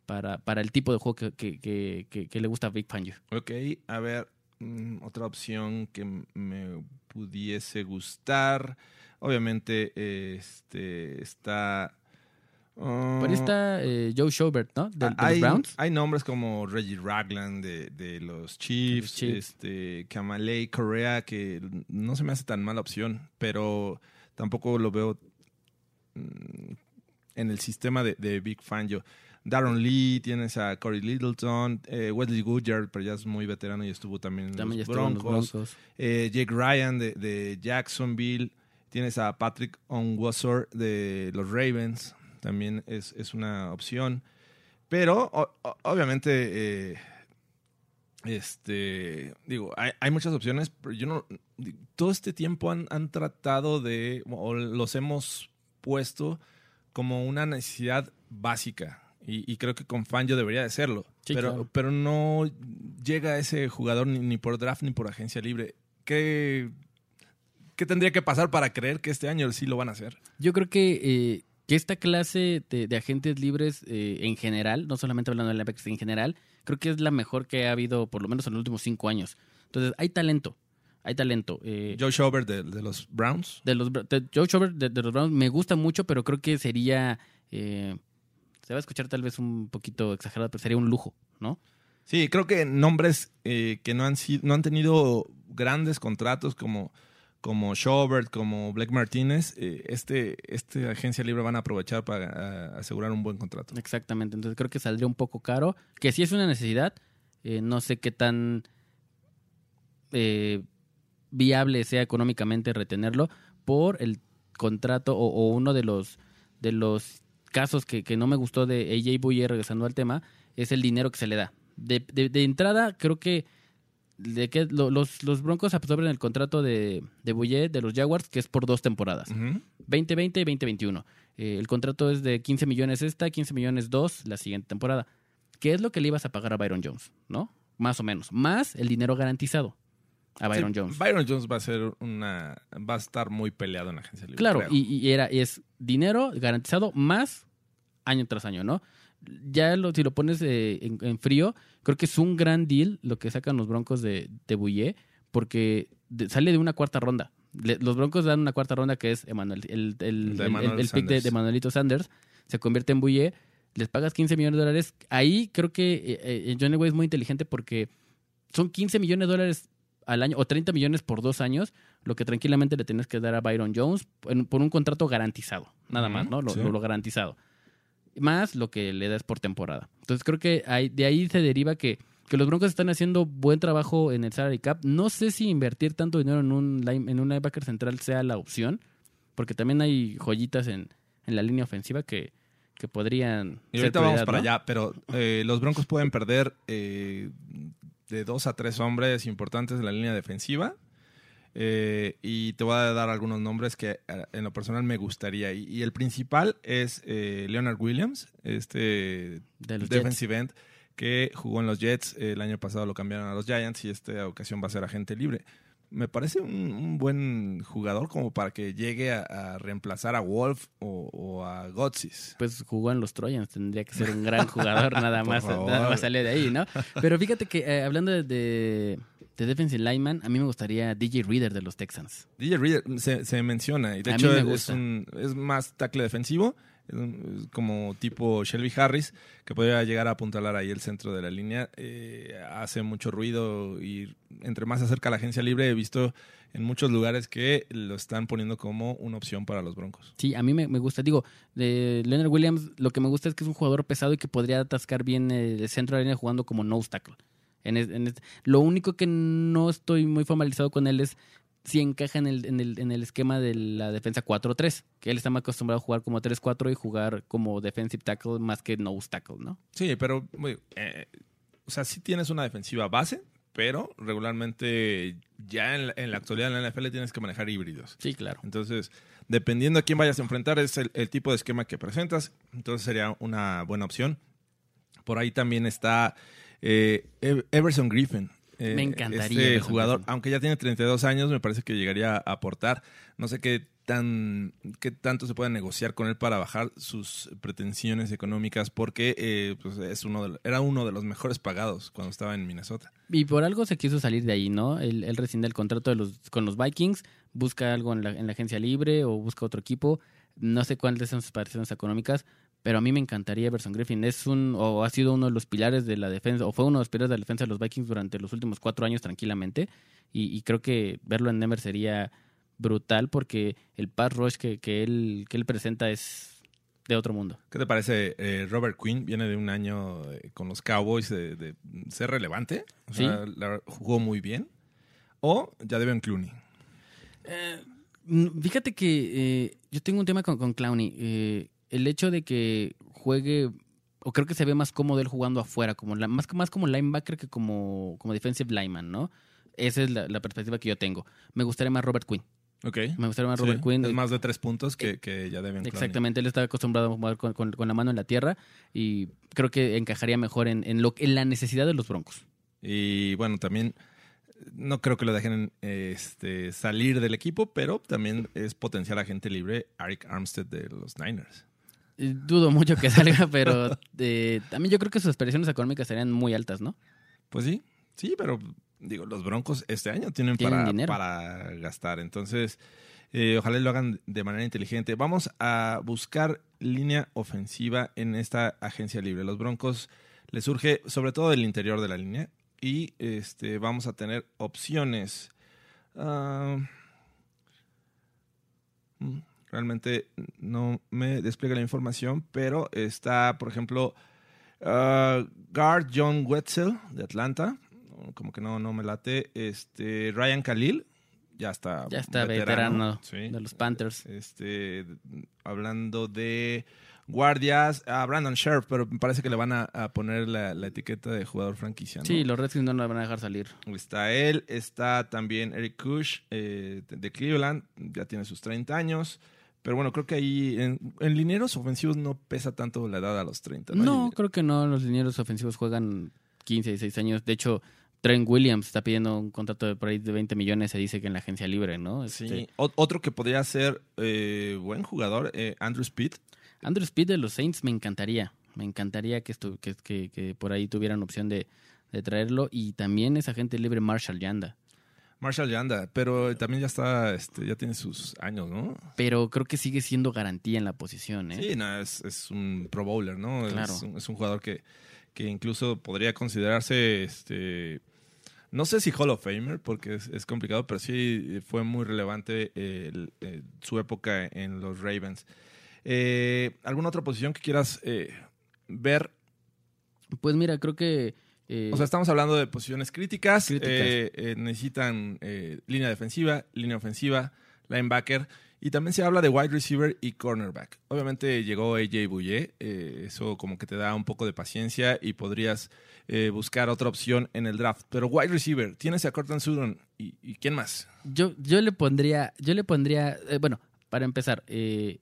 para, para el tipo de juego que, que, que, le gusta a Big Fangio. Ok, a ver, mm, otra opción que me pudiese gustar. Obviamente, este está. ah, ahí está eh, Joe Schobert, ¿no? De, de los hay, Browns. hay nombres como Reggie Ragland de, de los Chiefs, este Kamalei Correa, que no se me hace tan mala opción, pero tampoco lo veo mm, en el sistema de, de Big Fangio. Darren Lee, tienes a Corey Littleton, eh, Wesley Goodyear, pero ya es muy veterano y estuvo también en También los estuvo en los Broncos. Eh, Jake Ryan de, de Jacksonville. Tienes a Patrick Onwuzor de los Ravens. También es, es una opción. Pero o- o- obviamente, eh, este, digo, hay, hay muchas opciones, pero yo no, todo este tiempo han, han tratado de, o los hemos puesto como una necesidad básica. Y, y creo que con Fangio debería de serlo. Sí, pero, claro. pero no llega ese jugador ni, ni por draft ni por agencia libre. ¿Qué, ¿Qué tendría que pasar para creer que este año sí lo van a hacer? Yo creo que, eh, que esta clase de, de agentes libres eh, en general, no solamente hablando de linebackers en general, creo que es la mejor que ha habido por lo menos en los últimos cinco años. Entonces, hay talento, hay talento. Eh, Joe Schobert de, de los Browns. de los de Joe Schobert de, de los Browns me gusta mucho, pero creo que sería, eh, se va a escuchar tal vez un poquito exagerado, pero sería un lujo, ¿no? Sí, creo que nombres eh, que no han, sido, no han tenido grandes contratos como, como Schobert, como Blake Martínez, eh, este, este agencia libre van a aprovechar para asegurar un buen contrato. Exactamente, entonces creo que saldría un poco caro, que sí es una necesidad, eh, no sé qué tan eh, viable sea económicamente retenerlo por el contrato o, o uno de los de los casos que, que no me gustó de AJ Bouye regresando al tema es el dinero que se le da. De, de- de entrada creo que de que lo- los, los Broncos absorben el contrato de, de Bouye de los Jaguars, que es por dos temporadas. Ujú. 2020 y 2021. Eh, el contrato es de 15 millones esta, 15 millones dos la siguiente temporada. ¿Qué es lo que le ibas a pagar a Byron Jones? ¿No? Más o menos. Más el dinero garantizado a Byron Sí, Jones. Byron Jones va a ser una. Va a estar muy peleado en la agencia libre. Claro, y, y era, es dinero garantizado más año tras año, ¿no? Ya lo, si lo pones eh, en, en frío, creo que es un gran deal lo que sacan los Broncos de, de Bouye, porque de- sale de una cuarta ronda. Le- los Broncos dan una cuarta ronda que es Emmanuel, el, el, De el- Emmanuel el pick de, Manuelito Sanders, se convierte en Bouye, les pagas 15 millones de dólares. Ahí creo que eh, eh, Johnny Way es muy inteligente porque son 15 millones de dólares al año o 30 millones por dos años, lo que tranquilamente le tienes que dar a Byron Jones en- por un contrato garantizado, nada más, ¿no? Lo, sí. lo- lo garantizado. Más lo que le das por temporada. Entonces creo que de ahí se deriva que, que los Broncos están haciendo buen trabajo en el salary cap. No sé si invertir tanto dinero en un, line- en un linebacker central sea la opción, porque también hay joyitas en, en la línea ofensiva que, que podrían Y ser ahorita vamos prioridad, para ¿no? allá, pero eh, los Broncos pueden perder eh, de dos a tres hombres importantes en la línea defensiva. Eh, y te voy a dar algunos nombres que eh, en lo personal me gustaría. Y, y el principal es eh, Leonard Williams, este De defensive end que jugó en los Jets. El año pasado lo cambiaron a los Giants y esta ocasión va a ser agente libre. Me parece un, un buen jugador como para que llegue a, a reemplazar a Wolf o, o a Gotsis. pues jugó en los Trojans, tendría que ser un gran jugador, nada más, nada más sale de ahí, ¿no? Pero fíjate que eh, hablando de, de, de defensive lineman, a mí me gustaría DJ Reader de los Texans. DJ Reader se, se menciona y de A hecho es, un- es más tackle defensivo, como tipo Shelby Harris, que podría llegar a apuntalar ahí el centro de la línea. Eh, hace mucho ruido y entre más acerca a la agencia libre he visto en muchos lugares que lo están poniendo como una opción para los Broncos. Sí, a mí me, gusta. Digo, de Leonard Williams, lo que me gusta es que es un jugador pesado y que podría atascar bien el centro de la línea jugando como nose tackle. En en lo único que no estoy muy formalizado con él es si encaja en el, en el, en el esquema de la defensa 4-3, que él está más acostumbrado a jugar como 3-4 y jugar como defensive tackle más que nose tackle, ¿no? Sí, pero eh, o sea, sí tienes una defensiva base, pero regularmente ya en la, en la actualidad en la NFL tienes que manejar híbridos. Sí, claro. Entonces, dependiendo a quién vayas a enfrentar, es el, el tipo de esquema que presentas. Entonces sería una buena opción. Por ahí también está eh, Ev- Everson Griffin. Eh, Me encantaría Este jugador, aunque ya tiene 32 años, me parece que llegaría a aportar. No sé qué tan qué tanto se puede negociar con él para bajar sus pretensiones económicas, porque eh, pues es uno de, era uno de los mejores pagados cuando estaba en Minnesota. Y por algo se quiso salir de ahí, ¿no? Él, él rescinde el contrato de los, con los Vikings, busca algo en la, en la agencia libre o busca otro equipo. No sé cuáles son sus particiones económicas, pero a mí me encantaría Everson Griffin. Es un, o ha sido uno de los pilares de la defensa, o fue uno de los pilares de la defensa de los Vikings durante los últimos cuatro años tranquilamente. Y, y creo que verlo en Denver sería brutal porque el pass rush que, que, él, que él presenta es de otro mundo. ¿Qué te parece? eh, Robert Quinn viene de un año eh, con los Cowboys de, de ser relevante. O Sí. sea, la- jugó muy bien. O ya deben Clooney. Mm, Fíjate que eh, yo tengo un tema con, con Clowney. El hecho de que juegue, o creo que se ve más cómodo él jugando afuera, como la, más, más como linebacker que como, como defensive lineman, ¿no? Esa es la, la perspectiva que yo tengo. Me gustaría más Robert Quinn. Ok. Me gustaría más Sí, Robert Quinn. Es más de tres puntos que, que ya deben. Exactamente, él está acostumbrado a jugar con, con- con la mano en la tierra y creo que encajaría mejor en, en, lo, en la necesidad de los Broncos. Y bueno, también no creo que lo dejen este, salir del equipo, pero también es potencial agente libre Eric Armstead de los Niners. Eh, Dudo mucho que salga, pero eh, también yo creo que sus aspiraciones económicas serían muy altas, ¿no? Pues sí, sí, pero digo, los Broncos este año tienen, Tienen para, gastar. Entonces, eh, ojalá lo hagan de manera inteligente. Vamos a buscar línea ofensiva en esta agencia libre. Los Broncos les surge sobre todo del interior de la línea y este, vamos a tener opciones. Mm, realmente no me despliega la información, pero está, por ejemplo, ah, guard John Wetzel de Atlanta, como que no, no me late. Este, Ryan Khalil, ya está. Ya está veterano, sí. de los Panthers. Este, hablando de guardias, a Brandon Scherf, pero me parece que le van a, a poner la, la etiqueta de jugador franquicia. ¿no? Sí, los Redskins no lo van a dejar salir. Está él, está también Eric Kush eh, de Cleveland, ya tiene sus 30 años. Pero bueno, creo que ahí en, en linieros ofensivos no pesa tanto la edad a los 30. No, No, creo que no. Los linieros ofensivos juegan 15, 16 años. De hecho, Trent Williams está pidiendo un contrato de por ahí de 20 millones, se dice que en la agencia libre, ¿no? Sí. Este, O- otro que podría ser eh, buen jugador, eh, Andrew Speed. Andrew Speed de los Saints me encantaría. Me encantaría que, estu- que, que- que por ahí tuvieran opción de, de traerlo. Y también es agente libre Marshall Yanda. Marshall Yanda, pero también ya está, este, ya tiene sus años, ¿no? Pero creo que sigue siendo garantía en la posición, ¿eh? Sí, no, es, es un pro bowler, ¿no? Claro. Es, un, es un jugador que, que incluso podría considerarse, este, no sé si Hall of Famer, porque es, es complicado, pero sí fue muy relevante eh, el- eh, su época en los Ravens. Eh, ¿Alguna otra posición que quieras eh, ver? Pues mira, creo que... eh, O sea, estamos hablando de posiciones críticas. Críticas. eh, eh, necesitan línea defensiva, línea ofensiva, linebacker. Y también se habla de wide receiver y cornerback. Obviamente llegó AJ Bouye. eso como que te da un poco de paciencia y podrías buscar otra opción en el draft. Pero wide receiver, tienes a Cortland Sutton. ¿Y, y quién más? Yo, yo le pondría, yo le pondría, bueno, para empezar, eh,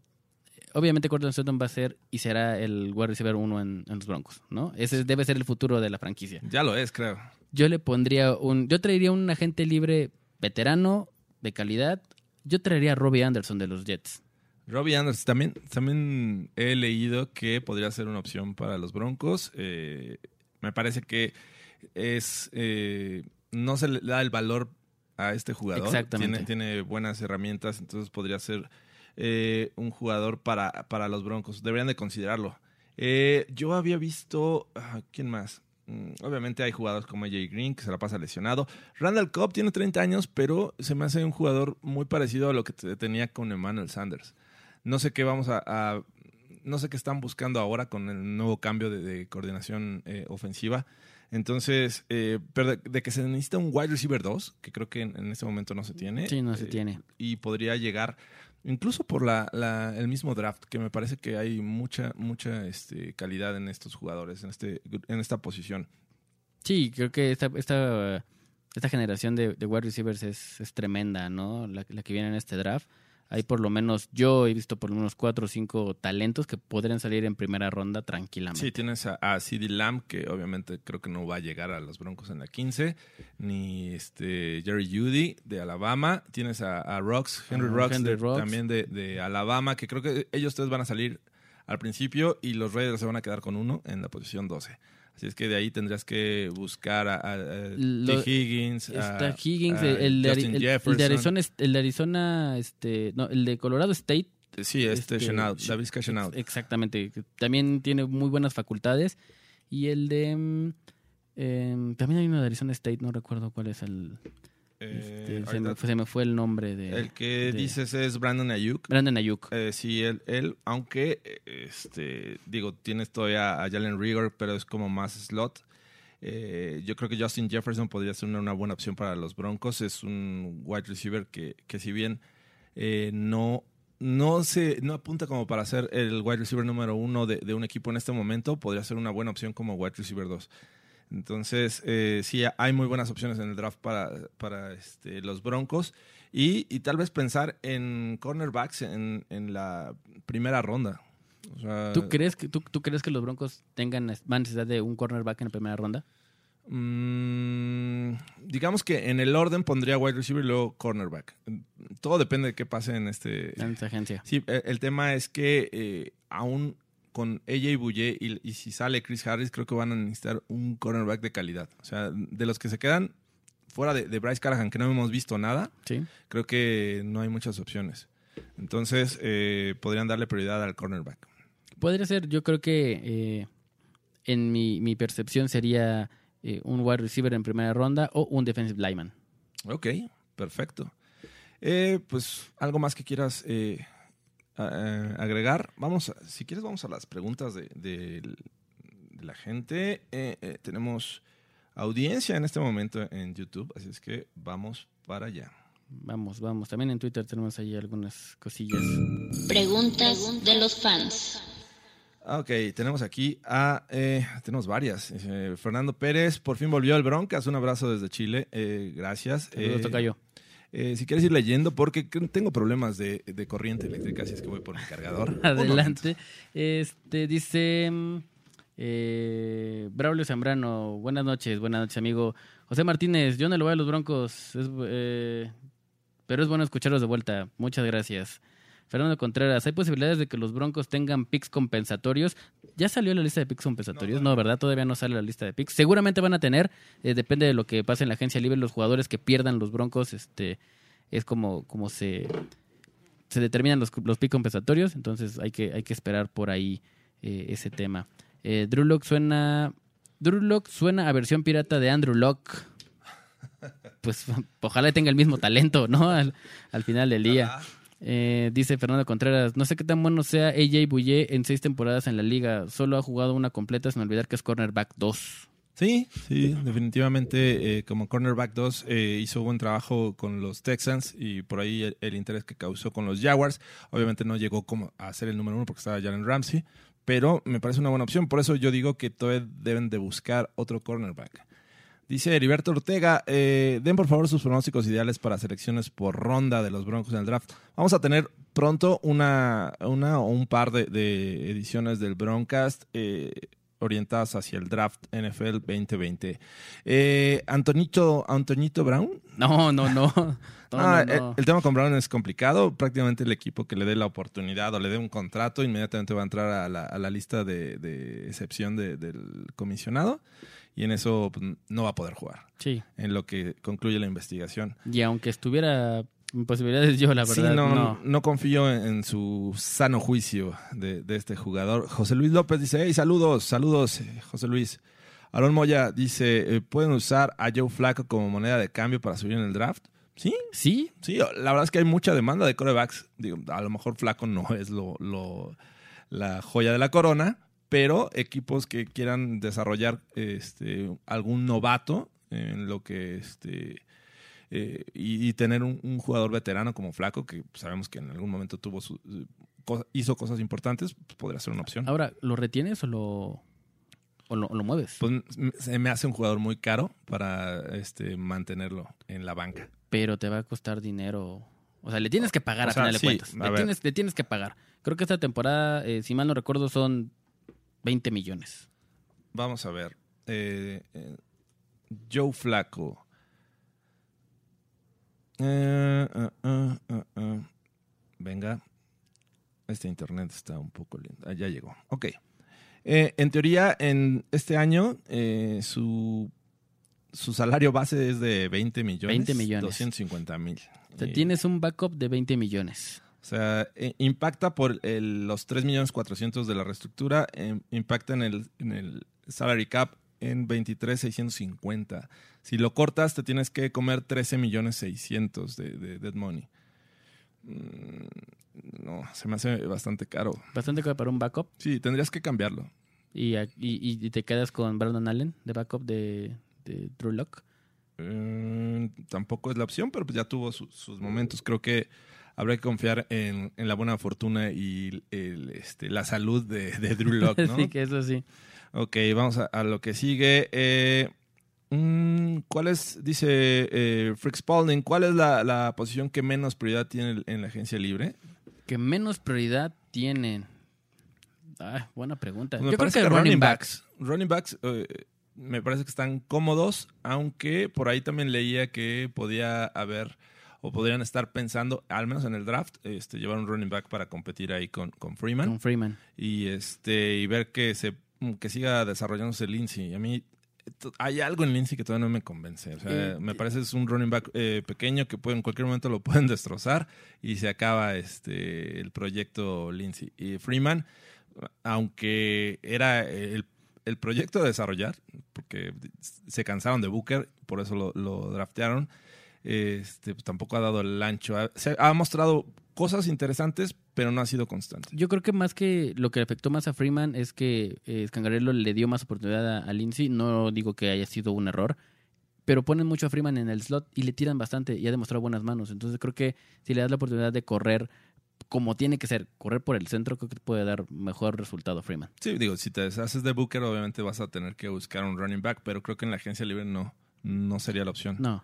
obviamente Cortland Sutton va a ser y será el wide receiver uno en, en los Broncos, ¿no? Ese debe ser el futuro de la franquicia. Ya lo es, creo. Yo le pondría un, yo traería un agente libre veterano de calidad. Yo traería a Robbie Anderson de los Jets. Robbie Anderson, también, también he leído que podría ser una opción para los Broncos. Eh, me parece que es eh, no se le da el valor a este jugador. Exactamente. Tiene, tiene buenas herramientas, entonces podría ser eh, un jugador para, para los Broncos. Deberían de considerarlo. Eh, yo había visto. ah, ¿Quién más? Mm, Obviamente hay jugadores como AJ Green que se la pasa lesionado. Randall Cobb tiene 30 años, pero se me hace un jugador muy parecido a lo que te- tenía con Emmanuel Sanders. No sé qué vamos a, a- no sé qué están buscando ahora con el nuevo cambio de, de coordinación eh, ofensiva. Entonces, eh, pero de, de que se necesita un wide receiver 2, que creo que en, en este momento no se tiene. Sí, no se eh, tiene. Y podría llegar incluso por la, la- el mismo draft, que me parece que hay mucha, mucha este, calidad en estos jugadores, en, este, en esta posición. Sí, creo que esta, esta, esta generación de, de wide receivers es, es tremenda, ¿no? La, la que viene en este draft. Hay por lo menos, yo he visto por lo menos cuatro o cinco talentos que podrían salir en primera ronda tranquilamente. Sí, tienes a, a CD Lamb, que obviamente creo que no va a llegar a los Broncos en la 15, ni este Jerry Judy de Alabama. Tienes a, a Rocks, Henry Ah, Rocks, Henry de- Rocks. también de, de Alabama, que creo que ellos tres van a salir al principio y los Raiders se van a quedar con uno en la posición 12. Así es que de ahí tendrías que buscar a, a- a Lo- T. Higgins, Está a- Higgins, el, de, el- el de. Arizona, el de Arizona, este, no, el de Colorado State. Sí, este, este, Chenault, David Chenault. ex- Exactamente, también tiene muy buenas facultades. Y el de... mm, em, también hay uno de Arizona State, no recuerdo cuál es el... Eh, este, se, ahorita- me, fue- se me fue el nombre de... el que de- dices es Brandon Ayuk. Brandon Ayuk. Eh, sí, él, él, aunque, eh, este, digo, tienes todavía a Jalen Rigor, pero es como más slot. Eh, yo creo que Justin Jefferson podría ser una, una buena opción para los Broncos. Es un wide receiver que, que si bien eh, no, no, se, no apunta como para ser el wide receiver número uno de, de un equipo en este momento, podría ser una buena opción como wide receiver 2. Entonces, eh, sí, hay muy buenas opciones en el draft para, para este, los Broncos. Y, y tal vez pensar en cornerbacks en, en la primera ronda. O sea, ¿Tú crees, que, tú, ¿Tú crees que los Broncos tengan más necesidad de un cornerback en la primera ronda? mm, digamos que en el orden pondría wide receiver y luego cornerback. Todo depende de qué pase en este. En esta agencia. Sí, el, el tema es que eh, aún con AJ Bouye y, y si sale Chris Harris, creo que van a necesitar un cornerback de calidad. O sea, de los que se quedan fuera de, de Bryce Callahan, que no hemos visto nada, Sí. creo que no hay muchas opciones. Entonces, eh, podrían darle prioridad al cornerback. Podría ser, yo creo que eh, en mi, mi percepción sería eh, un wide receiver en primera ronda o un defensive lineman. Ok, perfecto. Eh, pues, ¿algo más que quieras eh, agregar? Vamos, a- si quieres, vamos a las preguntas de, de- de la gente. Eh, eh, tenemos audiencia en este momento en YouTube, así es que vamos para allá. Vamos, vamos. También en Twitter tenemos ahí algunas cosillas. Preguntas de los fans. Ah, Ok, tenemos aquí a. eh, tenemos varias. Eh, Fernando Pérez, por fin volvió al Broncas. Un abrazo desde Chile. Eh, gracias. Saludos, Eh, tocayo. Eh, si quieres ir leyendo, porque tengo problemas de, corriente eléctrica, así es que voy por mi cargador. Adelante. Este dice eh, Braulio Zambrano. Buenas noches, buenas noches, amigo. José Martínez, yo no lo voy a los Broncos, eh, pero es bueno escucharlos de vuelta. Muchas gracias. Fernando Contreras, ¿hay posibilidades de que los Broncos tengan picks compensatorios? ¿Ya salió la lista de picks compensatorios? No, ¿verdad? Todavía no sale la lista de picks. Seguramente van a tener, eh, depende de lo que pase en la agencia libre, los jugadores que pierdan los Broncos, este, es como, como se, se determinan los, los picks compensatorios, entonces hay que, hay que esperar por ahí eh, ese tema. Eh, Drew Lock suena. Drew Lock suena a versión pirata de Andrew Lock. Pues ojalá tenga el mismo talento, ¿no? Al, al final del día. Eh, dice Fernando Contreras, no sé qué tan bueno sea AJ Bouye en seis temporadas en la liga. Solo ha jugado una completa sin olvidar que es cornerback 2. Sí, sí, definitivamente eh, como cornerback 2 eh, hizo buen trabajo con los Texans y por ahí el, interés que causó con los Jaguars. Obviamente no llegó como a ser el número uno porque estaba Jalen Ramsey, pero me parece una buena opción. Por eso yo digo que todavía deben de buscar otro cornerback. Dice Heriberto Ortega, eh, den por favor sus pronósticos ideales para selecciones por ronda de los Broncos en el draft. Vamos a tener pronto una, una o un par de, de ediciones del Broncast eh, orientadas hacia el draft NFL 2020. Eh, Antonito, Antonito Brown. No, no, no. No, Ah, no, no. El, el tema con Brown es complicado. Prácticamente el equipo que le dé la oportunidad o le dé un contrato inmediatamente va a entrar a la, a la lista de, de excepción de- del comisionado y en eso pues, no va a poder jugar Sí. en lo que concluye la investigación. Y aunque estuviera en posibilidades, yo la Sí, verdad no, no. no confío en, en su sano juicio de, de este jugador. José Luis López dice, hey, saludos, saludos, eh, José Luis. Aaron Moya dice, eh, ¿pueden usar a Joe Flaco como moneda de cambio para subir en el draft? Sí, Sí, sí, la verdad es que hay mucha demanda de corebacks. Digo, a lo mejor Flaco no es lo, lo- la joya de la corona, pero equipos que quieran desarrollar este, algún novato en lo que este eh, y, y tener un, un jugador veterano como Flaco, que sabemos que en algún momento tuvo su, co- hizo cosas importantes, pues podría ser una opción. ahora, ¿lo retienes o lo, o lo, lo mueves? Pues se me hace un jugador muy caro para este, mantenerlo en la banca. pero te va a costar dinero. O sea, le tienes que pagar O a sea, final de sí, cuentas. Le tienes, le tienes que pagar. Creo que esta temporada, eh, si mal no recuerdo, son 20 millones. Vamos a ver. Eh, eh, Joe Flaco. Eh, eh, eh, eh. Venga. Este internet está un poco lento. Ah, ya llegó. Ok. Eh, en teoría, en este año, eh, su, su salario base es de 20 millones. 20 millones. 250 mil. O sea, tienes un backup de 20 millones. O sea, impacta por el- los 3 millones 400 de la reestructura, eh, impacta en el, en el salary cap en 23 650. Si lo cortas, te tienes que comer 13 millones 600 de, de dead money. Mm, no, se me hace bastante caro. Bastante caro para un backup. Sí, tendrías que cambiarlo. Y, y- y te quedas con Brandon Allen de backup de, de Drew Lock. Eh, tampoco es la opción, pero pues ya tuvo su- sus momentos. Creo que habrá que confiar en, en la buena fortuna y el, este, la salud de, de Drew Lock, ¿no? Así que eso sí. Ok, vamos a, a lo que sigue. Eh, mm, ¿Cuál es, dice eh, Frick Spalding, cuál es la, la posición que menos prioridad tiene en la agencia libre? Que menos prioridad tienen. Ah, buena pregunta. Me Yo creo parece que, running backs. Running backs eh, me parece que están cómodos, aunque por ahí también leía que podía haber o podrían estar pensando, al menos en el draft, este, llevar un running back para competir ahí con, con Freeman. Con Freeman. y este y ver que se que siga desarrollándose Lindsay. A mí hay algo en Lindsay que todavía no me convence. O sea, Eh, me parece es un running back eh, pequeño que puede, en cualquier momento lo pueden destrozar y se acaba este el proyecto Lindsay. Y Freeman, aunque era el, el proyecto de desarrollar, porque se cansaron de Booker, por eso lo, lo draftearon, este, pues, tampoco ha dado el ancho. Ha, se ha mostrado cosas interesantes, pero no ha sido constante. Yo creo que más que lo que afectó más a Freeman es que eh, Scangarello le dio más oportunidad a, a Lindsay. No digo que haya sido un error, pero ponen mucho a Freeman en el slot y le tiran bastante y ha demostrado buenas manos. Entonces creo que si le das la oportunidad de correr como tiene que ser, correr por el centro, creo que puede dar mejor resultado Freeman. Sí, digo, si te deshaces de Booker, obviamente vas a tener que buscar un running back, pero creo que en la agencia libre no, no sería la opción. No.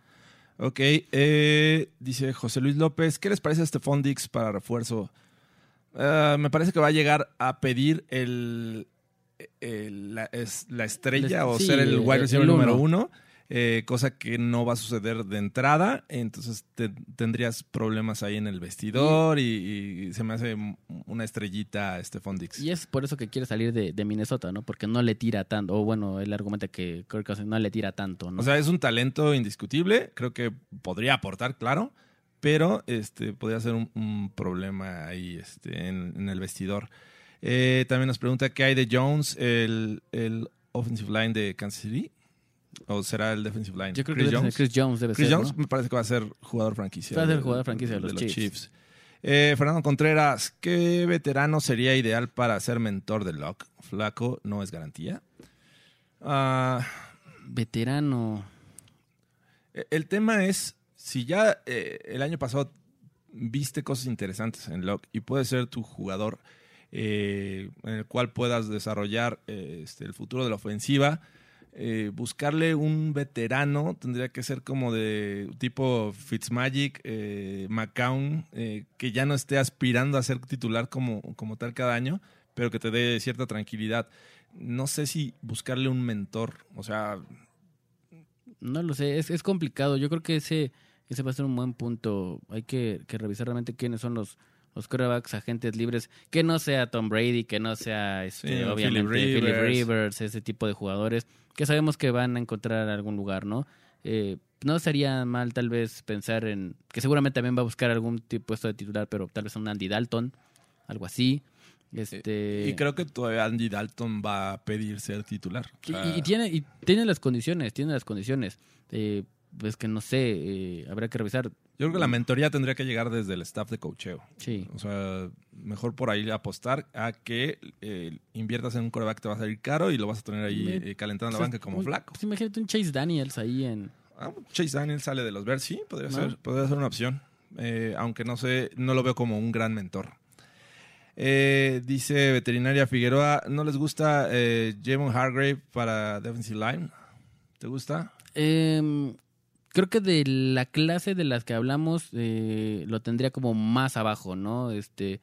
Ok, eh, dice José Luis López, ¿qué les parece este Dix para refuerzo? Ah, me parece que va a llegar a pedir el, el- la, es- la estrella El- o sí, ser el el- wide receiver el número uno. Eh, cosa que no va a suceder de entrada, entonces te- tendrías problemas ahí en el vestidor y, y se me hace una estrellita este Dix. Y es por eso que quiere salir de, de Minnesota, ¿no? Porque no le tira tanto. O bueno, él argumenta que Kirk Cousins no le tira tanto, ¿no? O sea, es un talento indiscutible. Creo que podría aportar, claro. Pero este, podría ser un, un problema ahí este, en, en el vestidor. Eh, también nos pregunta qué hay de Jones, el, el offensive line de Kansas City. ¿O será el defensive line? Yo creo Chris que Jones. Chris Jones debe Chris ser, Jones ¿no? me parece que va a ser jugador franquicia. Va a ser jugador franquicia de los Chiefs. Eh, Fernando Contreras, ¿qué veterano sería ideal para ser mentor de Locke? Flaco no es garantía. Ah, Veterano. Eh, El tema es, si ya eh, el año pasado viste cosas interesantes en Locke y puede ser tu jugador eh, en el cual puedas desarrollar eh, este, el futuro de la ofensiva, eh, buscarle un veterano tendría que ser como de tipo Fitzmagic, eh, McCown, eh, que ya no esté aspirando a ser titular como, como tal cada año, pero que te dé cierta tranquilidad. No sé si buscarle un mentor, o sea, No lo sé, es, es complicado. Yo creo que ese, ese va a ser un buen punto. Hay que, que revisar realmente quiénes son los, los quarterbacks agentes libres. Que no sea Tom Brady, que no sea este, Sí, obviamente Philip Rivers. Rivers. ese tipo de jugadores que sabemos que van a encontrar algún lugar, ¿no? Eh, no sería mal tal vez pensar en que seguramente también va a buscar algún tipo puesto de titular, pero tal vez un Andy Dalton, algo así. Este, Y creo que todavía Andy Dalton va a pedir ser titular. O y, tiene, y tiene las condiciones, tiene las condiciones. Eh, pues que no sé, eh, habrá que revisar. Yo creo que la mentoría tendría que llegar desde el staff de cocheo. Sí. O sea, mejor por ahí apostar a que eh, inviertas en un coreback que te va a salir caro y lo vas a tener ahí eh, calentando la banca como un- flaco. pues imagínate un Chase Daniels ahí en. Ah, Chase Daniel sale de los Bears, sí, podría ¿No? ser, podría ser una opción. Eh, aunque no sé, no lo veo como un gran mentor. Eh, dice Veterinaria Figueroa, ¿no les gusta eh, Javon Hargrave para Defensive Line? ¿Te gusta? Em, creo que de la clase de las que hablamos eh, lo tendría como más abajo, ¿no? Este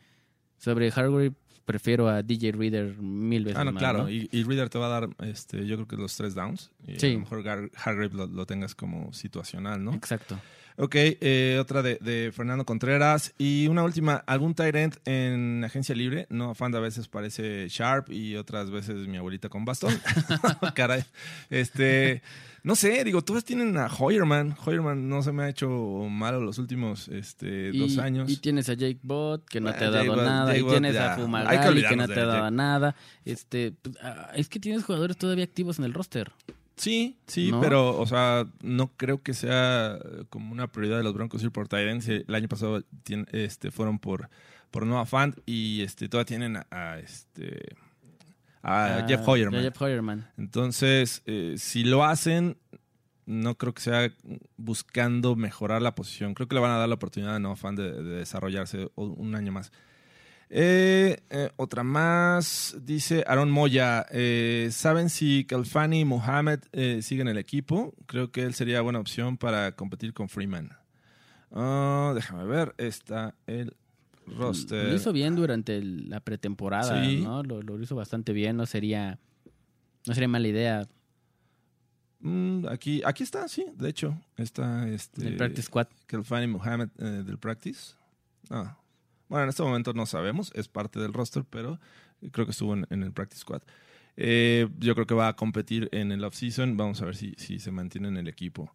sobre Hargrave prefiero a DJ Reader mil veces Ah, no, más, claro. ¿no? Y, y Reader te va a dar, este, yo creo que los tres downs. Y Sí. a lo mejor Hargrave lo, lo tengas como situacional, ¿no? Exacto. Ok, eh, otra de, de Fernando Contreras. Y una última, ¿algún end en agencia libre? No, fan a veces parece Sharp y otras veces mi abuelita con bastón. Caray. Este, no sé, digo, todas tienen a Hoyerman. Hoyerman no se me ha hecho malo los últimos este, dos años. y tienes a Jake Bott, que no Ah, te ha dado nada. Jake y tienes ya. a que Fumagalli, que, no te ha dado Jake. nada. Este, pues, ah, es que tienes jugadores todavía activos en el roster. Sí, sí, ¿No? pero, o sea, no creo que sea eh, como una prioridad de los Broncos ir por Tyrants. El año pasado este, fueron por, por Noah Fant y este, todavía tienen a, a, este, a Ah, Jeff Hoyerman. Jeff Hoyerman. Entonces, eh, si lo hacen, no creo que sea buscando mejorar la posición. Creo que le van a dar la oportunidad a Noah Fant de, de desarrollarse un año más. Eh, eh, otra más, dice Aaron Moya. eh, ¿Saben si Kalfani y Mohamed siguen el equipo? Creo que él sería buena opción para competir con Freeman. Ah, déjame ver, está el roster. Lo hizo bien durante el- la pretemporada, Sí. ¿no? Lo, lo hizo bastante bien, no sería no sería mala idea Mm, aquí, aquí está, sí, de hecho. Está este, el practice squad. Kelfani Mohamed eh, del practice. Ah. Bueno, en este momento no sabemos, es parte del roster, pero creo que estuvo en, en el practice squad. Eh, yo creo que va a competir en el offseason. Vamos a ver si, si se mantiene en el equipo.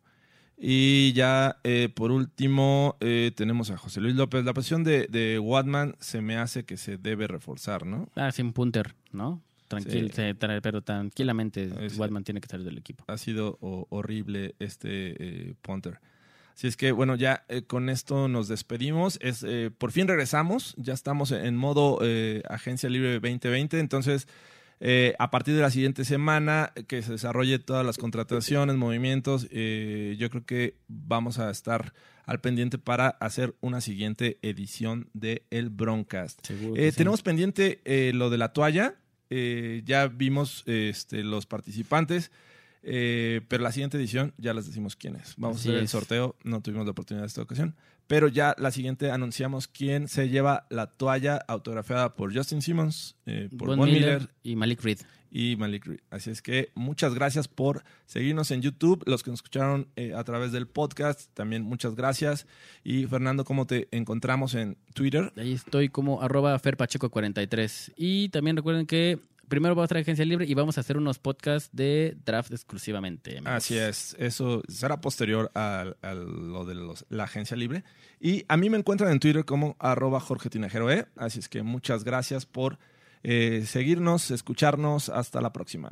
Y ya eh, por último eh, tenemos a José Luis López. La posición de, de Watman se me hace que se debe reforzar, ¿no? Ah, sin punter, ¿no? Tranquil, Sí. se tra- pero tranquilamente Ese- Watman tiene que salir del equipo. ha sido ho- horrible este punter. Así es que, bueno, ya eh, con esto nos despedimos. Es, eh, por fin regresamos. Ya estamos en modo eh, Agencia Libre 2020. Entonces, Eh, a partir de la siguiente semana, que se desarrolle todas las contrataciones, movimientos, eh, yo creo que vamos a estar al pendiente para hacer una siguiente edición de El Broncast. Eh, sí. Tenemos pendiente eh, lo de la toalla. Eh, ya vimos este, los participantes. Eh, pero la siguiente edición ya les decimos quién es. Vamos Así a hacer el es. sorteo. No tuvimos la oportunidad esta ocasión. Pero ya la siguiente anunciamos quién se lleva la toalla autografiada por Justin Simmons, eh, por Von Von, Miller, Miller y Malik Reed. y Malik Reed. Así es que muchas gracias por seguirnos en YouTube, los que nos escucharon eh, a través del podcast, también muchas gracias. Y Fernando, ¿cómo te encontramos en Twitter? Ahí estoy como arroba ferpacheco43. Y también recuerden que primero vamos a traer agencia libre y vamos a hacer unos podcasts de draft exclusivamente. Así es, eso será posterior a, lo de la agencia libre. Y a mí me encuentran en Twitter como arroba Jorge Tinajero E. Así es que muchas gracias por eh, seguirnos, escucharnos. Hasta la próxima.